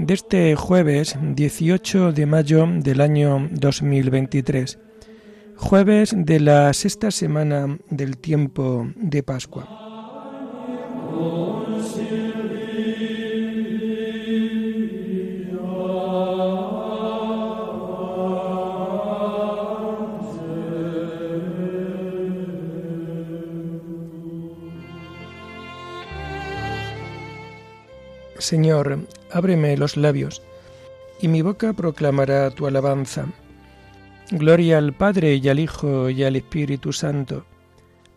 de este jueves 18 de mayo del año 2023, jueves de la sexta semana del tiempo de Pascua. Señor, ábreme los labios, y mi boca proclamará tu alabanza. Gloria al Padre y al Hijo y al Espíritu Santo,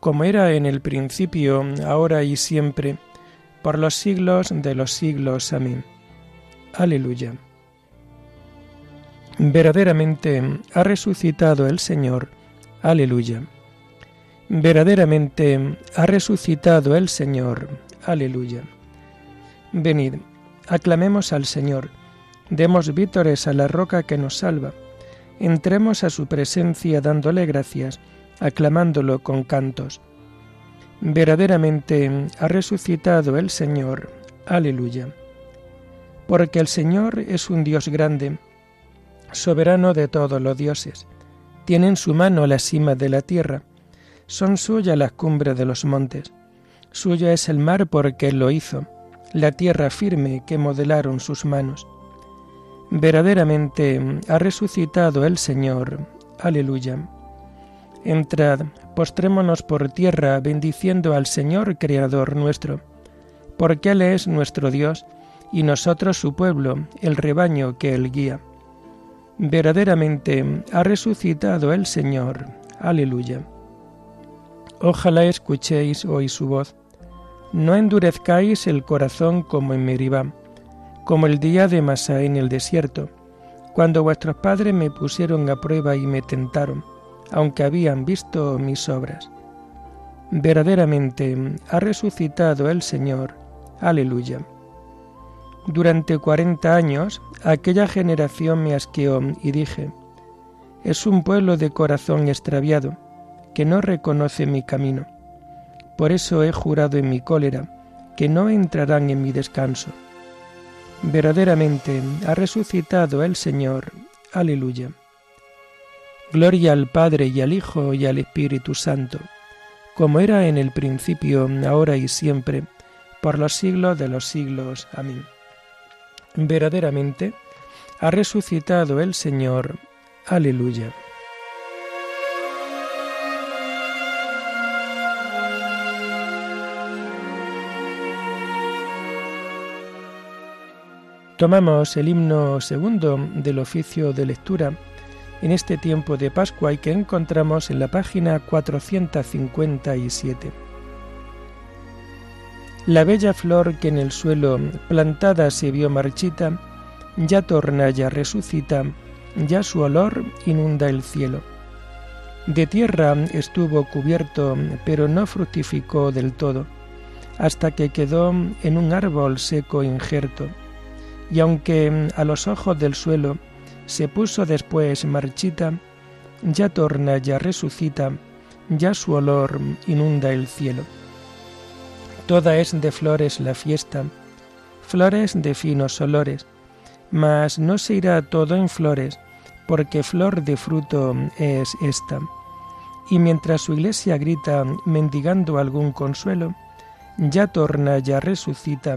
como era en el principio, ahora y siempre, por los siglos de los siglos. Amén. Aleluya. Verdaderamente ha resucitado el Señor. Aleluya. Verdaderamente ha resucitado el Señor. Aleluya. Venid, aclamemos al Señor, demos vítores a la roca que nos salva, entremos a su presencia dándole gracias, aclamándolo con cantos. Verdaderamente ha resucitado el Señor. Aleluya. Porque el Señor es un Dios grande, soberano de todos los dioses. Tiene en su mano la cima de la tierra, son suyas las cumbres de los montes. Suya es el mar porque Él lo hizo la tierra firme que modelaron sus manos. Verdaderamente ha resucitado el Señor. Aleluya. Entrad, postrémonos por tierra bendiciendo al Señor Creador nuestro, porque Él es nuestro Dios y nosotros su pueblo, el rebaño que Él guía. Verdaderamente ha resucitado el Señor. Aleluya. Ojalá escuchéis hoy su voz no endurezcáis el corazón como en Meribá, como el día de Masá en el desierto, cuando vuestros padres me pusieron a prueba y me tentaron, aunque habían visto mis obras. Verdaderamente ha resucitado el Señor. Aleluya. Durante cuarenta años aquella generación me asqueó y dije, es un pueblo de corazón extraviado, que no reconoce mi camino. Por eso he jurado en mi cólera que no entrarán en mi descanso. Verdaderamente ha resucitado el Señor. Aleluya. Gloria al Padre y al Hijo y al Espíritu Santo, como era en el principio, ahora y siempre, por los siglos de los siglos. Amén. Verdaderamente ha resucitado el Señor. Aleluya. Tomamos el himno segundo del oficio de lectura en este tiempo de Pascua y que encontramos en la página 457. La bella flor que en el suelo plantada se vio marchita, ya torna, ya resucita, ya su olor inunda el cielo. De tierra estuvo cubierto, pero no fructificó del todo, hasta que quedó en un árbol seco injerto y aunque mm, a los ojos del suelo se puso después marchita, ya torna, ya resucita, ya su olor inunda el cielo. Toda es de flores la fiesta, flores de finos olores, mas no se irá todo en flores, porque flor de fruto es esta. Y mientras su iglesia grita mendigando algún consuelo, ya torna, ya resucita,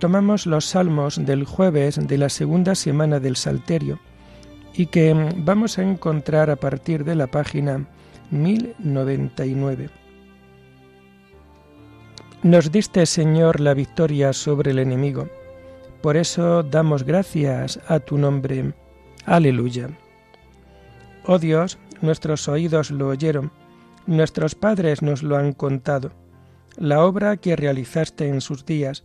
Tomamos los salmos del jueves de la segunda semana del Salterio y que vamos a encontrar a partir de la página 1099. Nos diste, Señor, la victoria sobre el enemigo. Por eso damos gracias a tu nombre. Aleluya. Oh Dios, nuestros oídos lo oyeron, nuestros padres nos lo han contado, la obra que realizaste en sus días,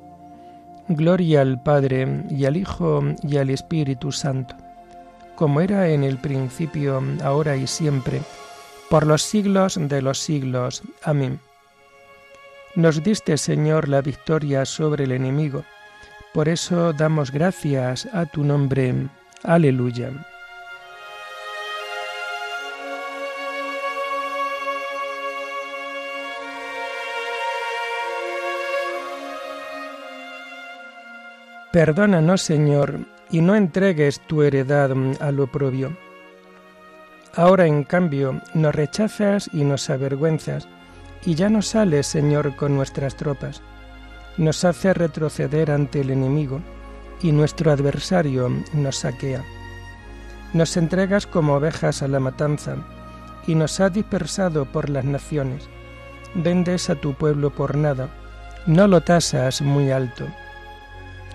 Gloria al Padre y al Hijo y al Espíritu Santo, como era en el principio, ahora y siempre, por los siglos de los siglos. Amén. Nos diste, Señor, la victoria sobre el enemigo, por eso damos gracias a tu nombre. Aleluya. Perdónanos, Señor, y no entregues tu heredad al oprobio. Ahora, en cambio, nos rechazas y nos avergüenzas, y ya no sales, Señor, con nuestras tropas. Nos hace retroceder ante el enemigo, y nuestro adversario nos saquea. Nos entregas como ovejas a la matanza, y nos has dispersado por las naciones. Vendes a tu pueblo por nada, no lo tasas muy alto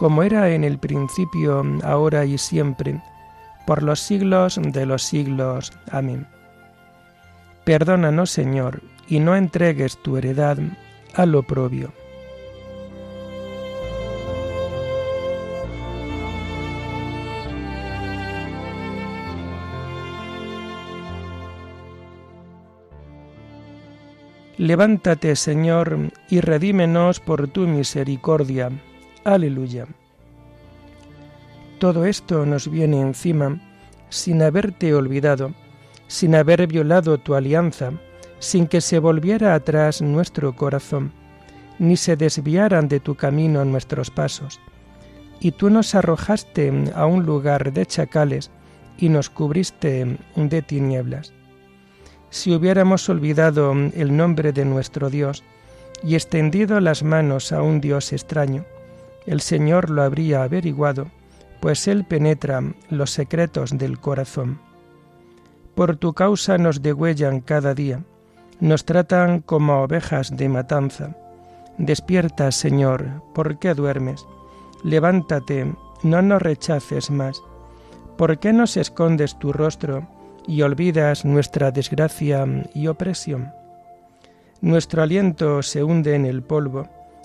como era en el principio, ahora y siempre, por los siglos de los siglos. Amén. Perdónanos, Señor, y no entregues tu heredad al oprobio. Levántate, Señor, y redímenos por tu misericordia Aleluya. Todo esto nos viene encima sin haberte olvidado, sin haber violado tu alianza, sin que se volviera atrás nuestro corazón, ni se desviaran de tu camino nuestros pasos. Y tú nos arrojaste a un lugar de chacales y nos cubriste de tinieblas. Si hubiéramos olvidado el nombre de nuestro Dios y extendido las manos a un Dios extraño, el Señor lo habría averiguado, pues Él penetra los secretos del corazón. Por tu causa nos degüellan cada día, nos tratan como ovejas de matanza. Despierta, Señor, ¿por qué duermes? Levántate, no nos rechaces más. ¿Por qué nos escondes tu rostro y olvidas nuestra desgracia y opresión? Nuestro aliento se hunde en el polvo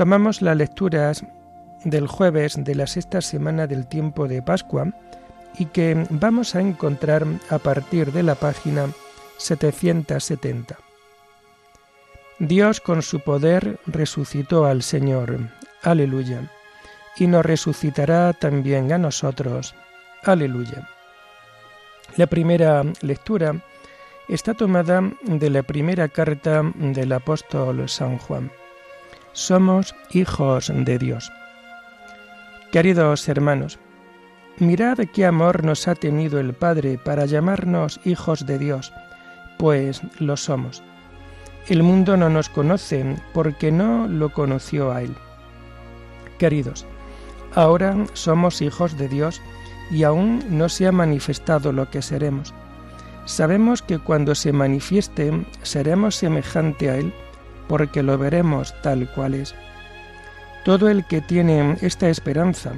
Tomamos las lecturas del jueves de la sexta semana del tiempo de Pascua y que vamos a encontrar a partir de la página 770. Dios con su poder resucitó al Señor. Aleluya. Y nos resucitará también a nosotros. Aleluya. La primera lectura está tomada de la primera carta del apóstol San Juan. Somos hijos de Dios. Queridos hermanos, mirad qué amor nos ha tenido el Padre para llamarnos hijos de Dios, pues lo somos. El mundo no nos conoce porque no lo conoció a Él. Queridos, ahora somos hijos de Dios y aún no se ha manifestado lo que seremos. Sabemos que cuando se manifieste seremos semejante a Él porque lo veremos tal cual es. Todo el que tiene esta esperanza,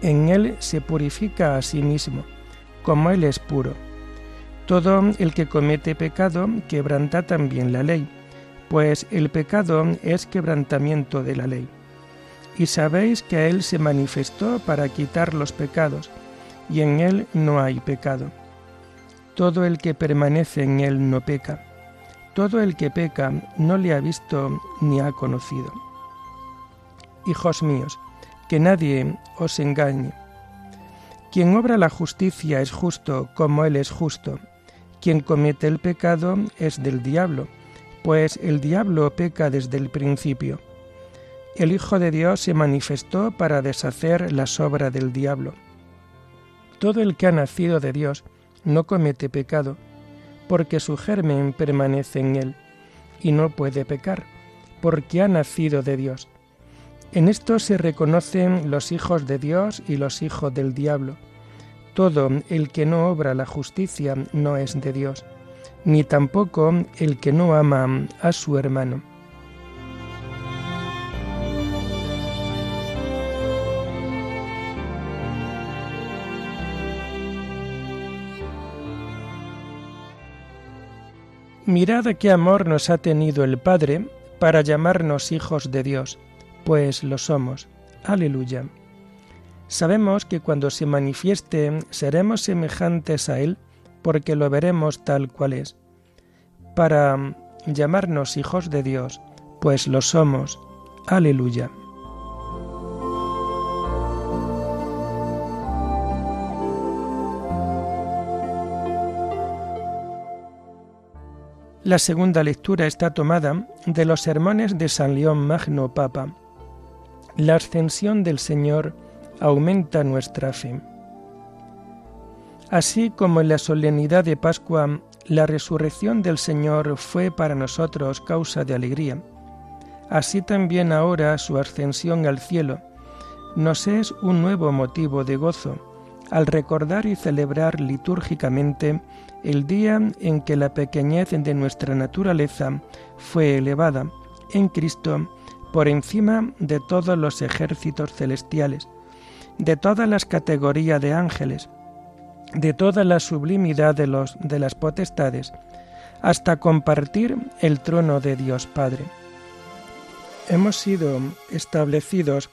en Él se purifica a sí mismo, como Él es puro. Todo el que comete pecado quebranta también la ley, pues el pecado es quebrantamiento de la ley. Y sabéis que Él se manifestó para quitar los pecados, y en Él no hay pecado. Todo el que permanece en Él no peca. Todo el que peca no le ha visto ni ha conocido. Hijos míos, que nadie os engañe. Quien obra la justicia es justo como Él es justo. Quien comete el pecado es del diablo, pues el diablo peca desde el principio. El Hijo de Dios se manifestó para deshacer la obras del diablo. Todo el que ha nacido de Dios no comete pecado, porque su germen permanece en él, y no puede pecar, porque ha nacido de Dios. En esto se reconocen los hijos de Dios y los hijos del diablo. Todo el que no obra la justicia no es de Dios, ni tampoco el que no ama a su hermano. Mirad qué amor nos ha tenido el Padre para llamarnos hijos de Dios, pues lo somos. Aleluya. Sabemos que cuando se manifieste seremos semejantes a Él, porque lo veremos tal cual es. Para llamarnos hijos de Dios, pues lo somos. Aleluya. La segunda lectura está tomada de los sermones de San León Magno Papa. La ascensión del Señor aumenta nuestra fe. Así como en la solemnidad de Pascua la resurrección del Señor fue para nosotros causa de alegría, así también ahora su ascensión al cielo nos es un nuevo motivo de gozo al recordar y celebrar litúrgicamente el día en que la pequeñez de nuestra naturaleza fue elevada en Cristo por encima de todos los ejércitos celestiales, de todas las categorías de ángeles, de toda la sublimidad de, de las potestades, hasta compartir el trono de Dios Padre. Hemos sido establecidos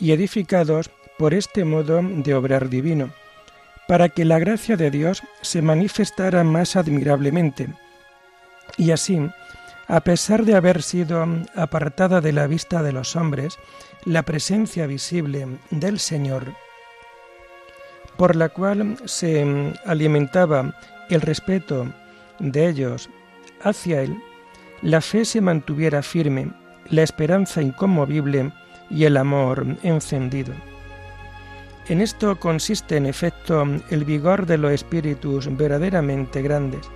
y edificados por este modo de obrar divino para que la gracia de Dios se manifestara más admirablemente. Y así, a pesar de haber sido apartada de la vista de los hombres, la presencia visible del Señor, por la cual se alimentaba el respeto de ellos hacia Él, la fe se mantuviera firme, la esperanza inconmovible y el amor encendido. En esto consiste en efecto el vigor de los espíritus verdaderamente grandes.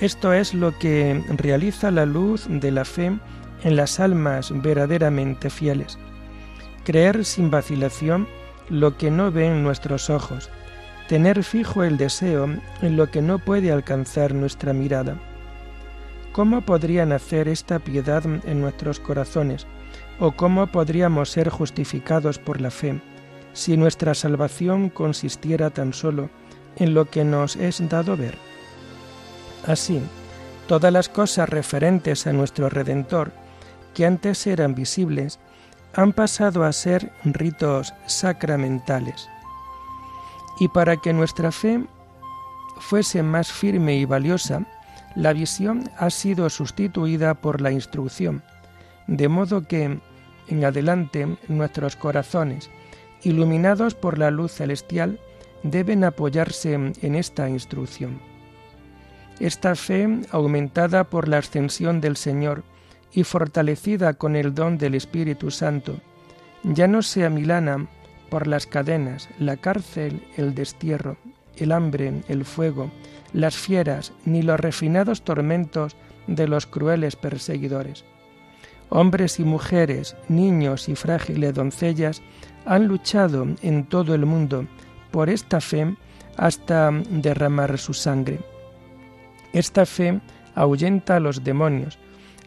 Esto es lo que realiza la luz de la fe en las almas verdaderamente fieles. Creer sin vacilación lo que no ven nuestros ojos, tener fijo el deseo en lo que no puede alcanzar nuestra mirada. ¿Cómo podría nacer esta piedad en nuestros corazones? ¿O cómo podríamos ser justificados por la fe? Si nuestra salvación consistiera tan solo en lo que nos es dado ver. Así, todas las cosas referentes a nuestro Redentor que antes eran visibles, han pasado a ser ritos sacramentales. Y para que nuestra fe fuese más firme y valiosa, la visión ha sido sustituida por la instrucción, de modo que en adelante nuestros corazones, iluminados por la luz celestial, deben apoyarse en esta instrucción. Esta fe, aumentada por la ascensión del Señor y fortalecida con el don del Espíritu Santo, ya no se amilana por las cadenas, la cárcel, el destierro, el hambre, el fuego, las fieras, ni los refinados tormentos de los crueles perseguidores. Hombres y mujeres, niños y frágiles doncellas han luchado en todo el mundo por esta fe hasta derramar su sangre. Esta fe ahuyenta a los demonios,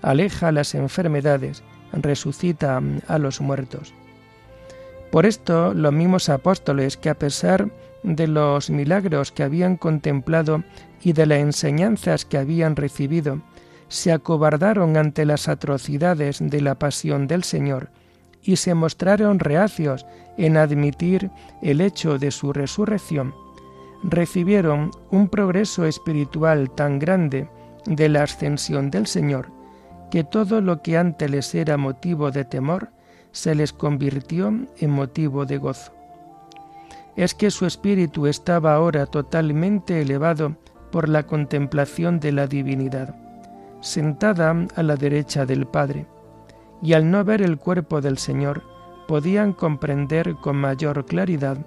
aleja las enfermedades, resucita a los muertos. Por esto los mismos apóstoles que a pesar de los milagros que habían contemplado y de las enseñanzas que habían recibido, se acobardaron ante las atrocidades de la pasión del Señor y se mostraron reacios en admitir el hecho de su resurrección, recibieron un progreso espiritual tan grande de la ascensión del Señor, que todo lo que antes les era motivo de temor, se les convirtió en motivo de gozo. Es que su espíritu estaba ahora totalmente elevado por la contemplación de la divinidad, sentada a la derecha del Padre, y al no ver el cuerpo del Señor, podían comprender con mayor claridad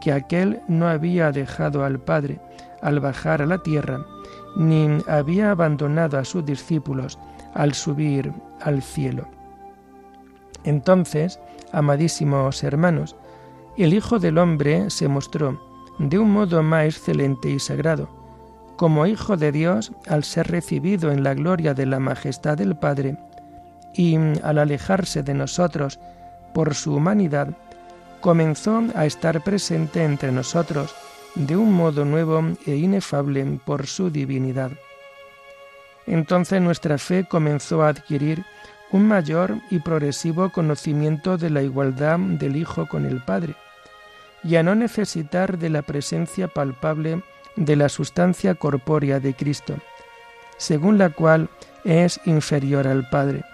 que aquel no había dejado al Padre al bajar a la tierra, ni había abandonado a sus discípulos al subir al cielo. Entonces, amadísimos hermanos, el Hijo del Hombre se mostró de un modo más excelente y sagrado, como Hijo de Dios al ser recibido en la gloria de la majestad del Padre, y al alejarse de nosotros por su humanidad, comenzó a estar presente entre nosotros de un modo nuevo e inefable por su divinidad. Entonces nuestra fe comenzó a adquirir un mayor y progresivo conocimiento de la igualdad del Hijo con el Padre, y a no necesitar de la presencia palpable de la sustancia corpórea de Cristo, según la cual es inferior al Padre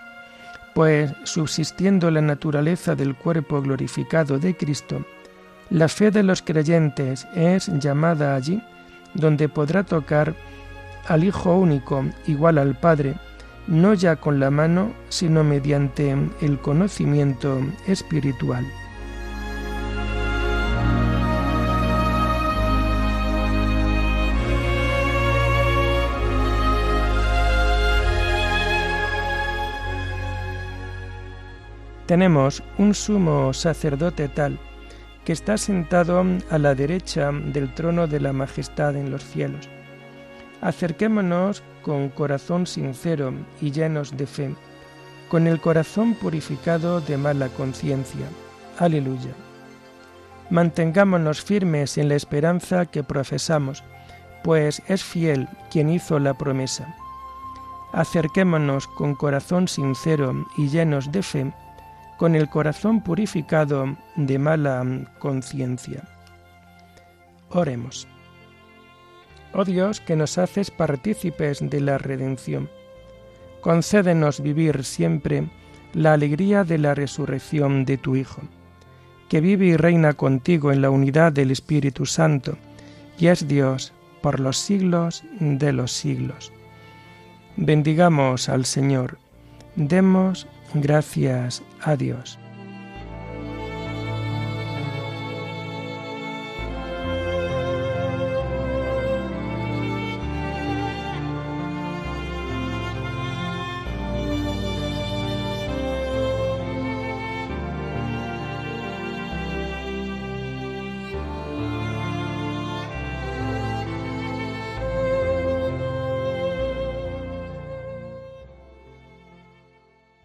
pues subsistiendo la naturaleza del cuerpo glorificado de Cristo, la fe de los creyentes es llamada allí donde podrá tocar al Hijo único igual al Padre, no ya con la mano, sino mediante el conocimiento espiritual. Tenemos un sumo sacerdote tal que está sentado a la derecha del trono de la majestad en los cielos. Acerquémonos con corazón sincero y llenos de fe, con el corazón purificado de mala conciencia. Aleluya. Mantengámonos firmes en la esperanza que profesamos, pues es fiel quien hizo la promesa. Acerquémonos con corazón sincero y llenos de fe, con el corazón purificado de mala conciencia. Oremos. Oh Dios, que nos haces partícipes de la redención, concédenos vivir siempre la alegría de la resurrección de tu Hijo, que vive y reina contigo en la unidad del Espíritu Santo, y es Dios por los siglos de los siglos. Bendigamos al Señor, demos gracias a Dios.